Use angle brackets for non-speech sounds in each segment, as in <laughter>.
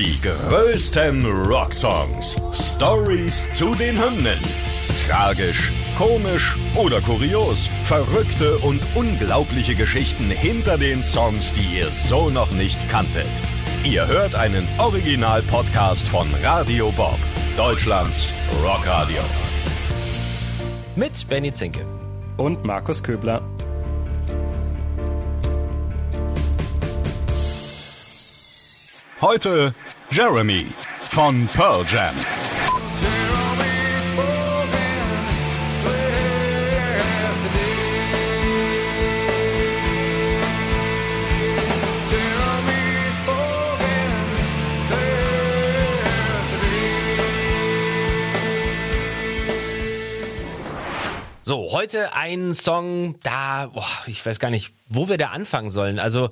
Die größten Rocksongs. Stories zu den Hymnen. Tragisch, komisch oder kurios. Verrückte und unglaubliche Geschichten hinter den Songs, die ihr so noch nicht kanntet. Ihr hört einen Original-Podcast von Radio Bob, Deutschlands Rockradio. Mit Benny Zinke. Und Markus Köbler. Heute Jeremy von Pearl Jam. So, heute ein Song, da, boah, ich weiß gar nicht, wo wir da anfangen sollen. Also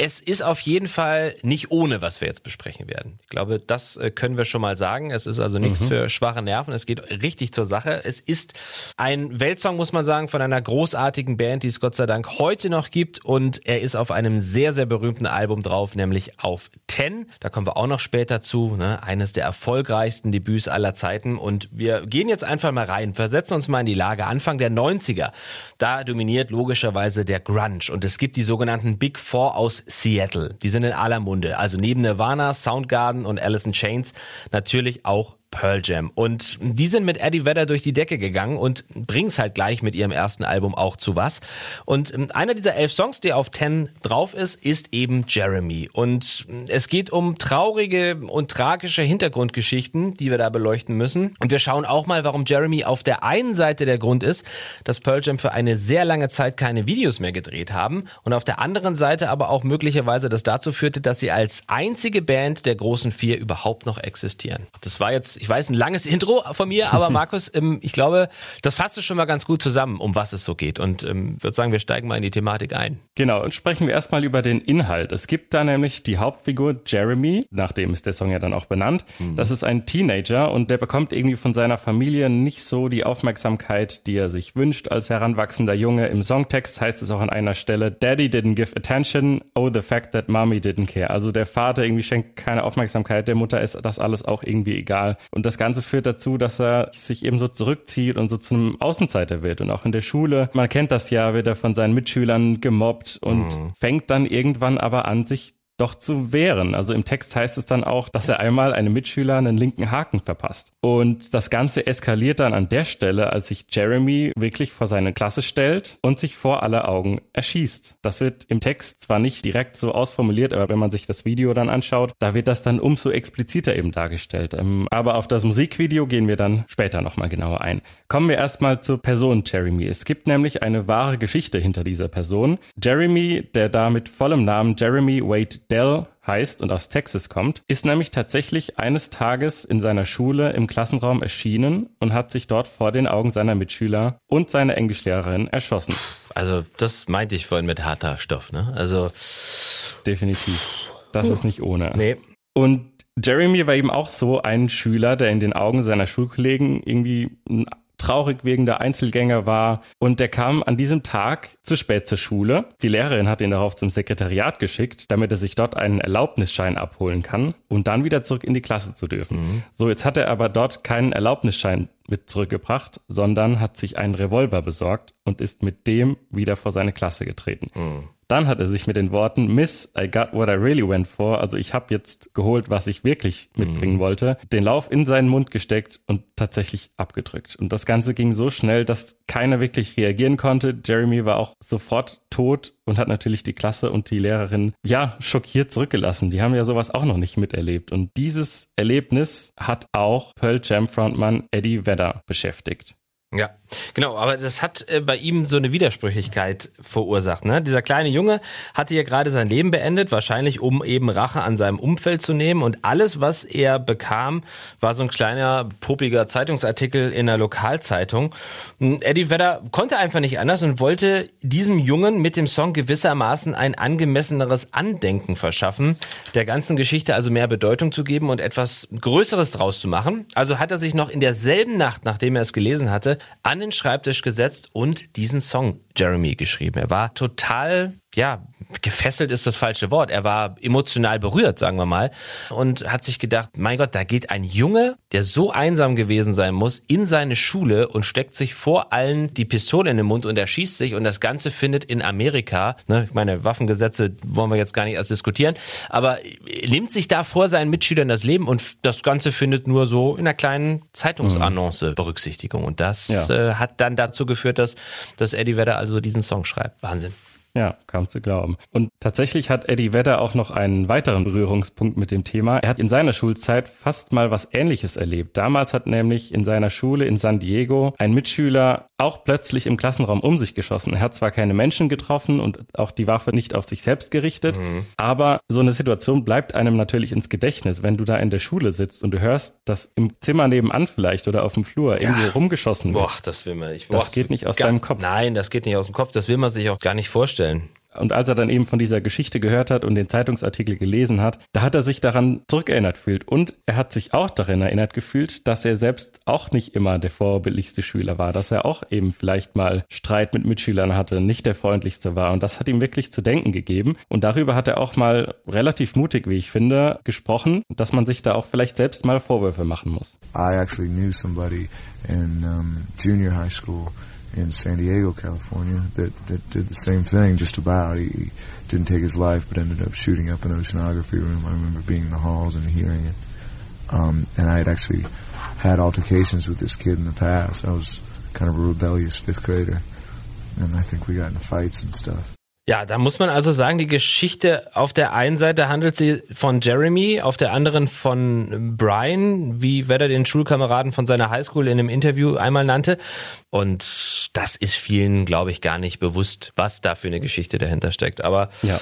es ist auf jeden Fall nicht ohne, was wir jetzt besprechen werden. Ich glaube, das äh, können wir schon mal sagen. Es ist also nichts mhm. für schwache Nerven. Es geht richtig zur Sache. Es ist ein Weltsong, muss man sagen, von einer großartigen Band, die es Gott sei Dank heute noch gibt. Und er ist auf einem sehr, sehr berühmten Album drauf, nämlich auf Ten. Da kommen wir auch noch später zu. Ne? Eines der erfolgreichsten Debüts aller Zeiten. Und wir gehen jetzt einfach mal rein, versetzen uns mal in die Lage. Anfang der 90er. Da dominiert logischerweise der Grunge. Und es gibt die sogenannten Big Four aus Seattle. Die sind in aller Munde. Also neben Nirvana, Soundgarden und Alice in Chains natürlich auch Pearl Jam. Und die sind mit Eddie Vedder durch die Decke gegangen und bringen es halt gleich mit ihrem ersten Album auch zu was. Und ähm, einer dieser elf Songs, der auf Ten drauf ist, ist eben Jeremy. Und es geht um traurige und tragische Hintergrundgeschichten, die wir da beleuchten müssen. Und wir schauen auch mal, warum Jeremy auf der einen Seite der Grund ist, dass Pearl Jam für eine sehr lange Zeit keine Videos mehr gedreht haben und auf der anderen Seite aber auch möglicherweise das dazu führte, dass sie als einzige Band der großen vier überhaupt noch existieren. Das war jetzt ich weiß, ein langes Intro von mir, aber <laughs> Markus, ähm, ich glaube, das fasst es schon mal ganz gut zusammen, um was es so geht. Und ähm, würde sagen, wir steigen mal in die Thematik ein. Genau, und sprechen wir erstmal über den Inhalt. Es gibt da nämlich die Hauptfigur Jeremy, nachdem ist der Song ja dann auch benannt. Mhm. Das ist ein Teenager und der bekommt irgendwie von seiner Familie nicht so die Aufmerksamkeit, die er sich wünscht als heranwachsender Junge. Im Songtext heißt es auch an einer Stelle, Daddy didn't give attention, oh the fact that Mommy didn't care. Also der Vater irgendwie schenkt keine Aufmerksamkeit, der Mutter ist das alles auch irgendwie egal. Und das Ganze führt dazu, dass er sich eben so zurückzieht und so zu einem Außenseiter wird. Und auch in der Schule, man kennt das ja, wird er von seinen Mitschülern gemobbt und mhm. fängt dann irgendwann aber an, sich doch zu wehren. Also im Text heißt es dann auch, dass er einmal einem Mitschüler einen linken Haken verpasst. Und das Ganze eskaliert dann an der Stelle, als sich Jeremy wirklich vor seine Klasse stellt und sich vor aller Augen erschießt. Das wird im Text zwar nicht direkt so ausformuliert, aber wenn man sich das Video dann anschaut, da wird das dann umso expliziter eben dargestellt. Ähm, aber auf das Musikvideo gehen wir dann später nochmal genauer ein. Kommen wir erstmal zur Person Jeremy. Es gibt nämlich eine wahre Geschichte hinter dieser Person. Jeremy, der da mit vollem Namen Jeremy Wade Dell heißt und aus Texas kommt, ist nämlich tatsächlich eines Tages in seiner Schule im Klassenraum erschienen und hat sich dort vor den Augen seiner Mitschüler und seiner Englischlehrerin erschossen. Also das meinte ich vorhin mit harter Stoff, ne? Also definitiv. Das ist nicht ohne. Nee. Und Jeremy war eben auch so ein Schüler, der in den Augen seiner Schulkollegen irgendwie ein traurig wirkender Einzelgänger war und der kam an diesem Tag zu spät zur Schule. Die Lehrerin hat ihn darauf zum Sekretariat geschickt, damit er sich dort einen Erlaubnisschein abholen kann, um dann wieder zurück in die Klasse zu dürfen. Mhm. So, jetzt hat er aber dort keinen Erlaubnisschein mit zurückgebracht, sondern hat sich einen Revolver besorgt und ist mit dem wieder vor seine Klasse getreten. Mhm. Dann hat er sich mit den Worten Miss, I got what I really went for, also ich habe jetzt geholt, was ich wirklich mitbringen mhm. wollte, den Lauf in seinen Mund gesteckt und tatsächlich abgedrückt. Und das Ganze ging so schnell, dass keiner wirklich reagieren konnte. Jeremy war auch sofort tot und hat natürlich die Klasse und die Lehrerin ja schockiert zurückgelassen. Die haben ja sowas auch noch nicht miterlebt. Und dieses Erlebnis hat auch Pearl Jam Frontmann Eddie Vedder beschäftigt. Ja, genau, aber das hat äh, bei ihm so eine Widersprüchlichkeit verursacht. Ne? Dieser kleine Junge hatte ja gerade sein Leben beendet, wahrscheinlich um eben Rache an seinem Umfeld zu nehmen. Und alles, was er bekam, war so ein kleiner, popliger Zeitungsartikel in der Lokalzeitung. Eddie Vedder konnte einfach nicht anders und wollte diesem Jungen mit dem Song gewissermaßen ein angemesseneres Andenken verschaffen, der ganzen Geschichte also mehr Bedeutung zu geben und etwas Größeres draus zu machen. Also hat er sich noch in derselben Nacht, nachdem er es gelesen hatte, an den Schreibtisch gesetzt und diesen Song Jeremy geschrieben. Er war total ja, gefesselt ist das falsche Wort. Er war emotional berührt, sagen wir mal, und hat sich gedacht, mein Gott, da geht ein Junge, der so einsam gewesen sein muss, in seine Schule und steckt sich vor allen die Pistole in den Mund und erschießt sich und das Ganze findet in Amerika, ne, ich meine, Waffengesetze wollen wir jetzt gar nicht erst diskutieren, aber nimmt sich da vor seinen Mitschülern das Leben und das Ganze findet nur so in einer kleinen Zeitungsannonce mhm. Berücksichtigung und das ja. äh, hat dann dazu geführt, dass, dass Eddie Vedder also diesen Song schreibt. Wahnsinn. Ja, kaum zu glauben. Und tatsächlich hat Eddie Vedder auch noch einen weiteren Berührungspunkt mit dem Thema. Er hat in seiner Schulzeit fast mal was Ähnliches erlebt. Damals hat nämlich in seiner Schule in San Diego ein Mitschüler auch plötzlich im Klassenraum um sich geschossen. Er hat zwar keine Menschen getroffen und auch die Waffe nicht auf sich selbst gerichtet, mhm. aber so eine Situation bleibt einem natürlich ins Gedächtnis, wenn du da in der Schule sitzt und du hörst, dass im Zimmer nebenan vielleicht oder auf dem Flur ja. irgendwo rumgeschossen wird. Boah, das will man nicht. Boah, das geht nicht aus deinem Kopf. Nein, das geht nicht aus dem Kopf. Das will man sich auch gar nicht vorstellen vorstellen. Und als er dann eben von dieser Geschichte gehört hat und den Zeitungsartikel gelesen hat, da hat er sich daran zurückerinnert gefühlt. Und er hat sich auch daran erinnert gefühlt, dass er selbst auch nicht immer der vorbildlichste Schüler war, dass er auch eben vielleicht mal Streit mit Mitschülern hatte, nicht der freundlichste war. Und das hat ihm wirklich zu denken gegeben. Und darüber hat er auch mal relativ mutig, wie ich finde, gesprochen, dass man sich da auch vielleicht selbst mal Vorwürfe machen muss. I actually knew somebody in um, junior high school in San Diego, California, that, that did the same thing just about. He, didn't take his life, but ended up shooting up an oceanography room. I remember being in the halls and hearing it. Um, and I had actually had altercations with this kid in the past. I was kind of a rebellious fifth grader, and I think we got in fights and stuff. Ja, da muss man also sagen, die Geschichte auf der einen Seite handelt sie von Jeremy, auf der anderen von Brian, wie Vedder den Schulkameraden von seiner Highschool in einem Interview einmal nannte. Und das ist vielen, glaube ich, gar nicht bewusst, was da für eine Geschichte dahinter steckt. Aber ja.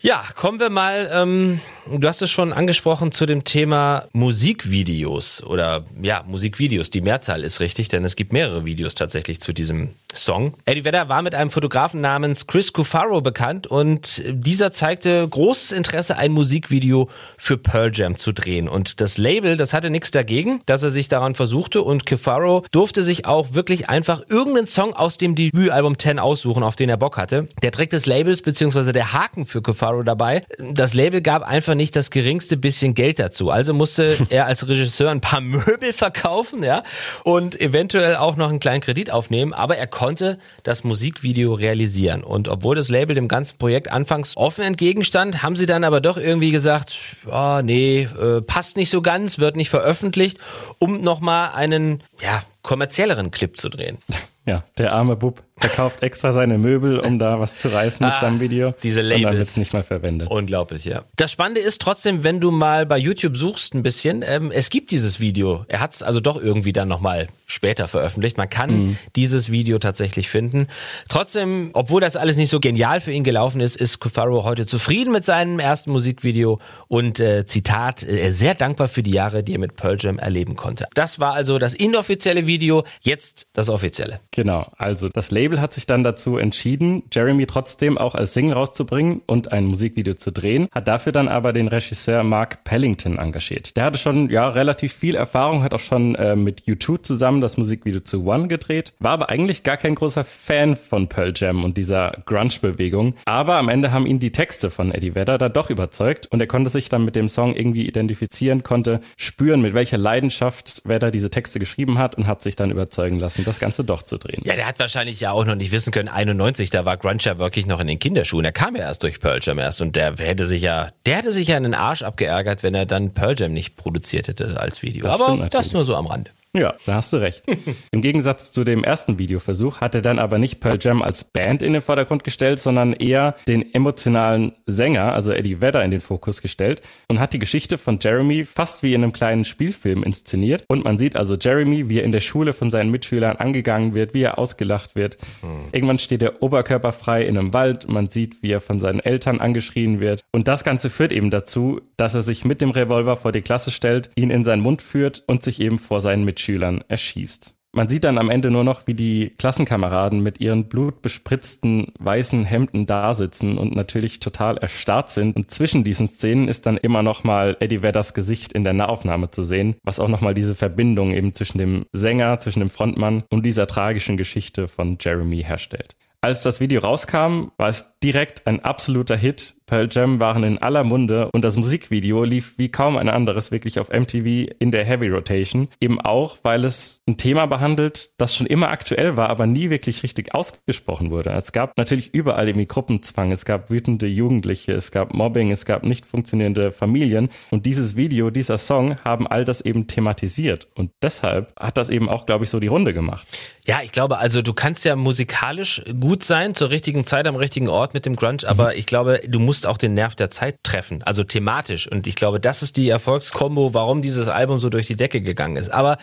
Ja, kommen wir mal, ähm, du hast es schon angesprochen zu dem Thema Musikvideos oder ja, Musikvideos. Die Mehrzahl ist richtig, denn es gibt mehrere Videos tatsächlich zu diesem Song. Eddie Vedder war mit einem Fotografen namens Chris Cufaro bekannt und dieser zeigte großes Interesse, ein Musikvideo für Pearl Jam zu drehen. Und das Label, das hatte nichts dagegen, dass er sich daran versuchte und Cufaro durfte sich auch wirklich einfach irgendeinen Song aus dem Debütalbum 10 aussuchen, auf den er Bock hatte. Der Trick des Labels beziehungsweise der Haken für Cufaro Faro dabei. Das Label gab einfach nicht das geringste bisschen Geld dazu. Also musste <laughs> er als Regisseur ein paar Möbel verkaufen, ja, und eventuell auch noch einen kleinen Kredit aufnehmen. Aber er konnte das Musikvideo realisieren. Und obwohl das Label dem ganzen Projekt anfangs offen entgegenstand, haben sie dann aber doch irgendwie gesagt, oh, nee, äh, passt nicht so ganz, wird nicht veröffentlicht, um nochmal einen, ja, kommerzielleren Clip zu drehen. <laughs> Ja, der arme Bub. Er kauft extra seine Möbel, um da was zu reißen mit ah, seinem Video. Diese Labels. Und dann wird es nicht mal verwendet. Unglaublich, ja. Das Spannende ist trotzdem, wenn du mal bei YouTube suchst ein bisschen, ähm, es gibt dieses Video. Er hat es also doch irgendwie dann nochmal später veröffentlicht. Man kann mhm. dieses Video tatsächlich finden. Trotzdem, obwohl das alles nicht so genial für ihn gelaufen ist, ist Kufaro heute zufrieden mit seinem ersten Musikvideo und äh, Zitat, äh, sehr dankbar für die Jahre, die er mit Pearl Jam erleben konnte. Das war also das inoffizielle Video, jetzt das offizielle. Genau, also das Label hat sich dann dazu entschieden, Jeremy trotzdem auch als Single rauszubringen und ein Musikvideo zu drehen, hat dafür dann aber den Regisseur Mark Pellington engagiert. Der hatte schon ja relativ viel Erfahrung, hat auch schon äh, mit U2 zusammen das Musikvideo zu One gedreht, war aber eigentlich gar kein großer Fan von Pearl Jam und dieser Grunge-Bewegung. Aber am Ende haben ihn die Texte von Eddie Vedder da doch überzeugt und er konnte sich dann mit dem Song irgendwie identifizieren, konnte spüren, mit welcher Leidenschaft Vedder diese Texte geschrieben hat und hat sich dann überzeugen lassen, das Ganze doch zu drehen. Ja, der hat wahrscheinlich ja auch noch nicht wissen können, 91, da war Grunge ja wirklich noch in den Kinderschuhen. Er kam ja erst durch Pearl Jam erst und der hätte sich ja, der hätte sich ja einen Arsch abgeärgert, wenn er dann Pearl Jam nicht produziert hätte als Video. Das Aber das nur so am Rande. Ja, da hast du recht. <laughs> Im Gegensatz zu dem ersten Videoversuch hat er dann aber nicht Pearl Jam als Band in den Vordergrund gestellt, sondern eher den emotionalen Sänger, also Eddie Vedder, in den Fokus gestellt und hat die Geschichte von Jeremy fast wie in einem kleinen Spielfilm inszeniert. Und man sieht also Jeremy, wie er in der Schule von seinen Mitschülern angegangen wird, wie er ausgelacht wird. Mhm. Irgendwann steht er oberkörperfrei in einem Wald. Man sieht, wie er von seinen Eltern angeschrien wird. Und das Ganze führt eben dazu, dass er sich mit dem Revolver vor die Klasse stellt, ihn in seinen Mund führt und sich eben vor seinen Mitschülern Mitschülern erschießt. Man sieht dann am Ende nur noch, wie die Klassenkameraden mit ihren blutbespritzten weißen Hemden dasitzen und natürlich total erstarrt sind. Und zwischen diesen Szenen ist dann immer noch mal Eddie Vedders Gesicht in der Nahaufnahme zu sehen, was auch noch mal diese Verbindung eben zwischen dem Sänger, zwischen dem Frontmann und dieser tragischen Geschichte von Jeremy herstellt. Als das Video rauskam, war es direkt ein absoluter Hit. Pearl Jam waren in aller Munde und das Musikvideo lief wie kaum ein anderes wirklich auf MTV in der Heavy Rotation. Eben auch, weil es ein Thema behandelt, das schon immer aktuell war, aber nie wirklich richtig ausgesprochen wurde. Es gab natürlich überall irgendwie Gruppenzwang, es gab wütende Jugendliche, es gab Mobbing, es gab nicht funktionierende Familien und dieses Video, dieser Song haben all das eben thematisiert und deshalb hat das eben auch, glaube ich, so die Runde gemacht. Ja, ich glaube, also du kannst ja musikalisch gut sein, zur richtigen Zeit am richtigen Ort mit dem Grunge, aber mhm. ich glaube, du musst auch den Nerv der Zeit treffen, also thematisch. Und ich glaube, das ist die Erfolgskombo, warum dieses Album so durch die Decke gegangen ist. Aber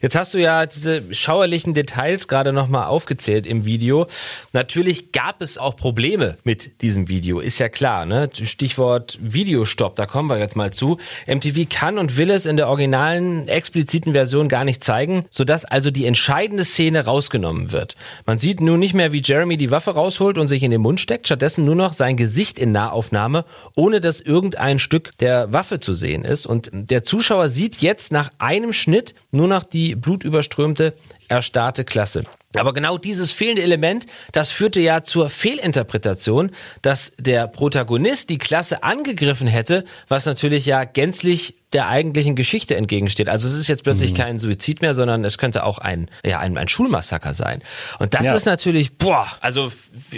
jetzt hast du ja diese schauerlichen Details gerade nochmal aufgezählt im Video. Natürlich gab es auch Probleme mit diesem Video, ist ja klar, ne? Stichwort Videostopp, da kommen wir jetzt mal zu. MTV kann und will es in der originalen, expliziten Version gar nicht zeigen, sodass also die entscheidende Szene rausgenommen wird. Man sieht nun nicht mehr, wie Jeremy die Waffe rausholt und sich in den Mund steckt, stattdessen nur noch sein Gesicht in Nahaufnahme, ohne dass irgendein Stück der Waffe zu sehen ist. Und der Zuschauer sieht jetzt nach einem Schnitt nur noch die blutüberströmte, erstarrte Klasse. Aber genau dieses fehlende Element, das führte ja zur Fehlinterpretation, dass der Protagonist die Klasse angegriffen hätte, was natürlich ja gänzlich der eigentlichen Geschichte entgegensteht. Also es ist jetzt plötzlich mhm. kein Suizid mehr, sondern es könnte auch ein, ja, ein, ein Schulmassaker sein. Und das ja. ist natürlich, boah, also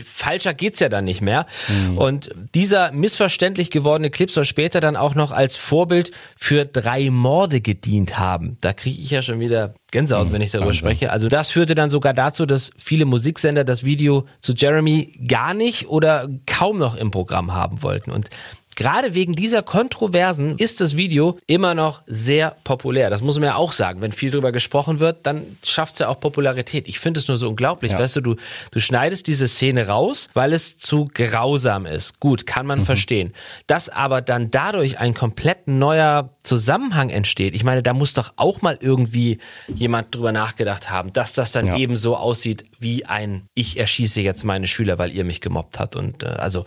falscher geht's ja dann nicht mehr. Mhm. Und dieser missverständlich gewordene Clip soll später dann auch noch als Vorbild für drei Morde gedient haben. Da kriege ich ja schon wieder Gänsehaut, mhm. wenn ich darüber Wahnsinn. spreche. Also das führte dann sogar dazu, dass viele Musiksender das Video zu Jeremy gar nicht oder kaum noch im Programm haben wollten. Und Gerade wegen dieser Kontroversen ist das Video immer noch sehr populär. Das muss man ja auch sagen. Wenn viel drüber gesprochen wird, dann schafft es ja auch Popularität. Ich finde es nur so unglaublich. Ja. Weißt du, du, du schneidest diese Szene raus, weil es zu grausam ist. Gut, kann man mhm. verstehen. Dass aber dann dadurch ein komplett neuer Zusammenhang entsteht. Ich meine, da muss doch auch mal irgendwie jemand drüber nachgedacht haben, dass das dann ja. eben so aussieht wie ein Ich erschieße jetzt meine Schüler, weil ihr mich gemobbt habt. Und äh, also,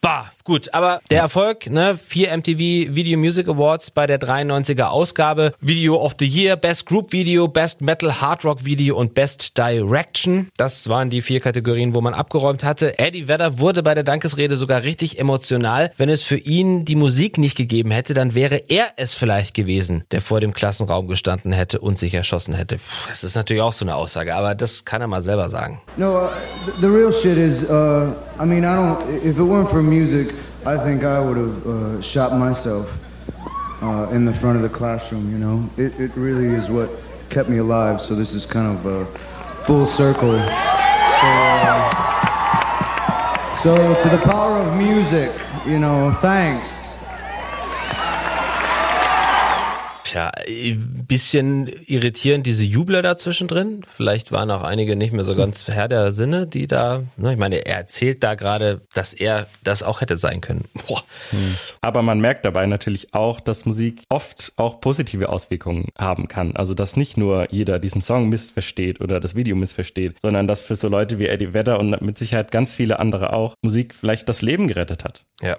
bah, gut. Aber der Erfolg, ne, vier MTV Video Music Awards bei der 93er Ausgabe, Video of the Year, Best Group Video, Best Metal Hard Rock Video und Best Direction. Das waren die vier Kategorien, wo man abgeräumt hatte. Eddie Vedder wurde bei der Dankesrede sogar richtig emotional. Wenn es für ihn die Musik nicht gegeben hätte, dann wäre er es es vielleicht gewesen, der vor dem Klassenraum gestanden hätte und sich erschossen hätte. Das ist natürlich auch so eine Aussage, aber das kann er mal selber sagen. No, uh, the real shit is, uh, I mean, I don't, if it weren't for music, I think I would have uh, shot myself uh, in the front of the classroom, you know? It, it really is what kept me alive, so this is kind of a full circle. So, uh, so to the power of music, you know, thanks. Tja, ein bisschen irritierend diese Jubler dazwischen drin. Vielleicht waren auch einige nicht mehr so ganz Herr der Sinne, die da, ne, ich meine, er erzählt da gerade, dass er das auch hätte sein können. <laughs> Boah. Hm. Aber man merkt dabei natürlich auch, dass Musik oft auch positive Auswirkungen haben kann. Also, dass nicht nur jeder diesen Song missversteht oder das Video missversteht, sondern dass für so Leute wie Eddie Vedder und mit Sicherheit ganz viele andere auch Musik vielleicht das Leben gerettet hat. Ja.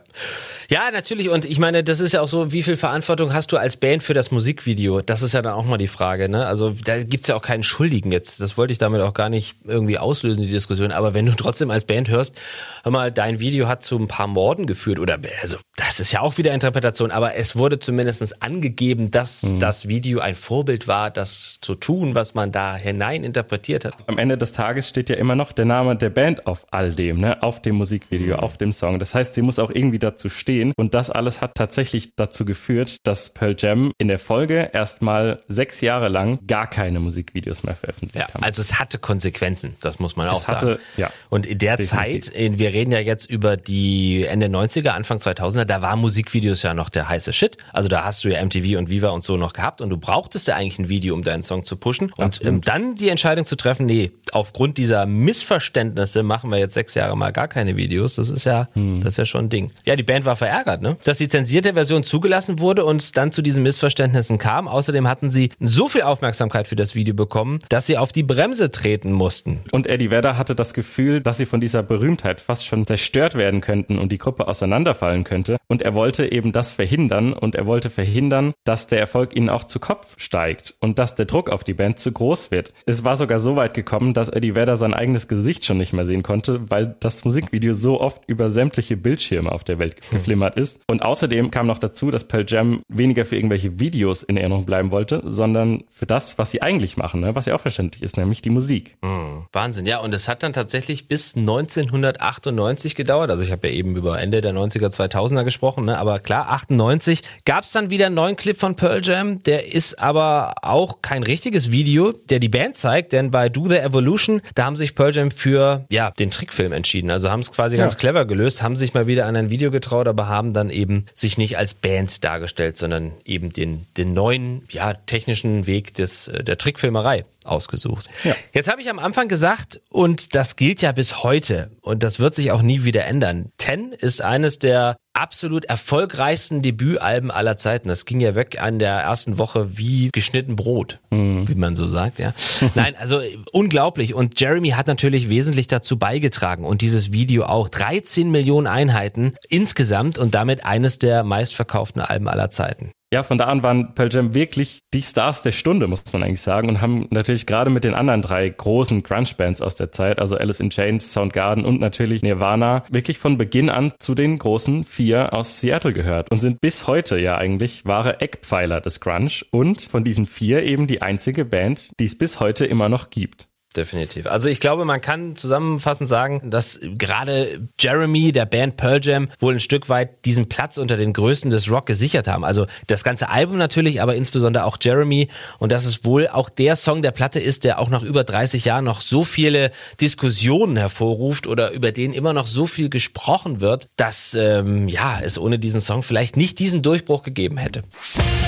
Ja, natürlich. Und ich meine, das ist ja auch so, wie viel Verantwortung hast du als Band für das Musikvideo? Das ist ja dann auch mal die Frage, ne? Also da gibt's ja auch keinen Schuldigen jetzt. Das wollte ich damit auch gar nicht irgendwie auslösen, die Diskussion. Aber wenn du trotzdem als Band hörst, hör mal, dein Video hat zu ein paar Morden geführt oder also das ist ja auch wieder Interpretation, aber es wurde zumindestens angegeben, dass mhm. das Video ein Vorbild war, das zu tun, was man da hinein interpretiert hat. Am Ende des Tages steht ja immer noch der Name der Band auf all dem, ne? Auf dem Musikvideo, mhm. auf dem Song. Das heißt, sie muss auch irgendwie dazu stehen. Und das alles hat tatsächlich dazu geführt, dass Pearl Jam in der Folge erstmal sechs Jahre lang gar keine Musikvideos mehr veröffentlicht ja, haben. Also es hatte Konsequenzen, das muss man auch es sagen. Hatte, ja, Und in der definitiv. Zeit, wir reden ja jetzt über die Ende 90er, Anfang 2000er, da war Musikvideos ja noch der heiße Shit. Also da hast du ja MTV und Viva und so noch gehabt und du brauchtest ja eigentlich ein Video, um deinen Song zu pushen. Und ähm, dann die Entscheidung zu treffen, nee, aufgrund dieser Missverständnisse machen wir jetzt sechs Jahre mal gar keine Videos. Das ist ja, hm. das ist ja schon ein Ding. Ja, die Band war verärgert, ne? Dass die zensierte Version zugelassen wurde und dann zu Missverständnis Missverständnissen kam. Außerdem hatten sie so viel Aufmerksamkeit für das Video bekommen, dass sie auf die Bremse treten mussten. Und Eddie Vedder hatte das Gefühl, dass sie von dieser Berühmtheit fast schon zerstört werden könnten und die Gruppe auseinanderfallen könnte. Und er wollte eben das verhindern und er wollte verhindern, dass der Erfolg ihnen auch zu Kopf steigt und dass der Druck auf die Band zu groß wird. Es war sogar so weit gekommen, dass Eddie Vedder sein eigenes Gesicht schon nicht mehr sehen konnte, weil das Musikvideo so oft über sämtliche Bildschirme auf der Welt geflimmert ist. Und außerdem kam noch dazu, dass Pearl Jam weniger für irgendwelche Videos in Erinnerung bleiben wollte, sondern für das, was sie eigentlich machen, ne? was ja auch verständlich ist, nämlich die Musik. Mhm. Wahnsinn, ja. Und es hat dann tatsächlich bis 1998 gedauert. Also ich habe ja eben über Ende der 90er, 2000er gesprochen, ne? aber klar, 98 gab es dann wieder einen neuen Clip von Pearl Jam. Der ist aber auch kein richtiges Video, der die Band zeigt, denn bei Do the Evolution, da haben sich Pearl Jam für ja den Trickfilm entschieden. Also haben es quasi ja. ganz clever gelöst, haben sich mal wieder an ein Video getraut, aber haben dann eben sich nicht als Band dargestellt, sondern eben den, den neuen, ja, technischen Weg des, äh, der Trickfilmerei ausgesucht. Ja. Jetzt habe ich am Anfang gesagt, und das gilt ja bis heute, und das wird sich auch nie wieder ändern. Ten ist eines der absolut erfolgreichsten Debütalben aller Zeiten. Das ging ja weg an der ersten Woche wie geschnitten Brot, mhm. wie man so sagt, ja. <laughs> Nein, also unglaublich. Und Jeremy hat natürlich wesentlich dazu beigetragen und dieses Video auch 13 Millionen Einheiten insgesamt und damit eines der meistverkauften Alben aller Zeiten. Ja, von da an waren Pearl Jam wirklich die Stars der Stunde, muss man eigentlich sagen, und haben natürlich gerade mit den anderen drei großen Grunge-Bands aus der Zeit, also Alice in Chains, Soundgarden und natürlich Nirvana, wirklich von Beginn an zu den großen vier aus Seattle gehört und sind bis heute ja eigentlich wahre Eckpfeiler des Grunge und von diesen vier eben die einzige Band, die es bis heute immer noch gibt definitiv. Also ich glaube, man kann zusammenfassend sagen, dass gerade Jeremy, der Band Pearl Jam, wohl ein Stück weit diesen Platz unter den Größten des Rock gesichert haben. Also das ganze Album natürlich, aber insbesondere auch Jeremy. Und dass es wohl auch der Song der Platte ist, der auch nach über 30 Jahren noch so viele Diskussionen hervorruft oder über den immer noch so viel gesprochen wird, dass ähm, ja es ohne diesen Song vielleicht nicht diesen Durchbruch gegeben hätte.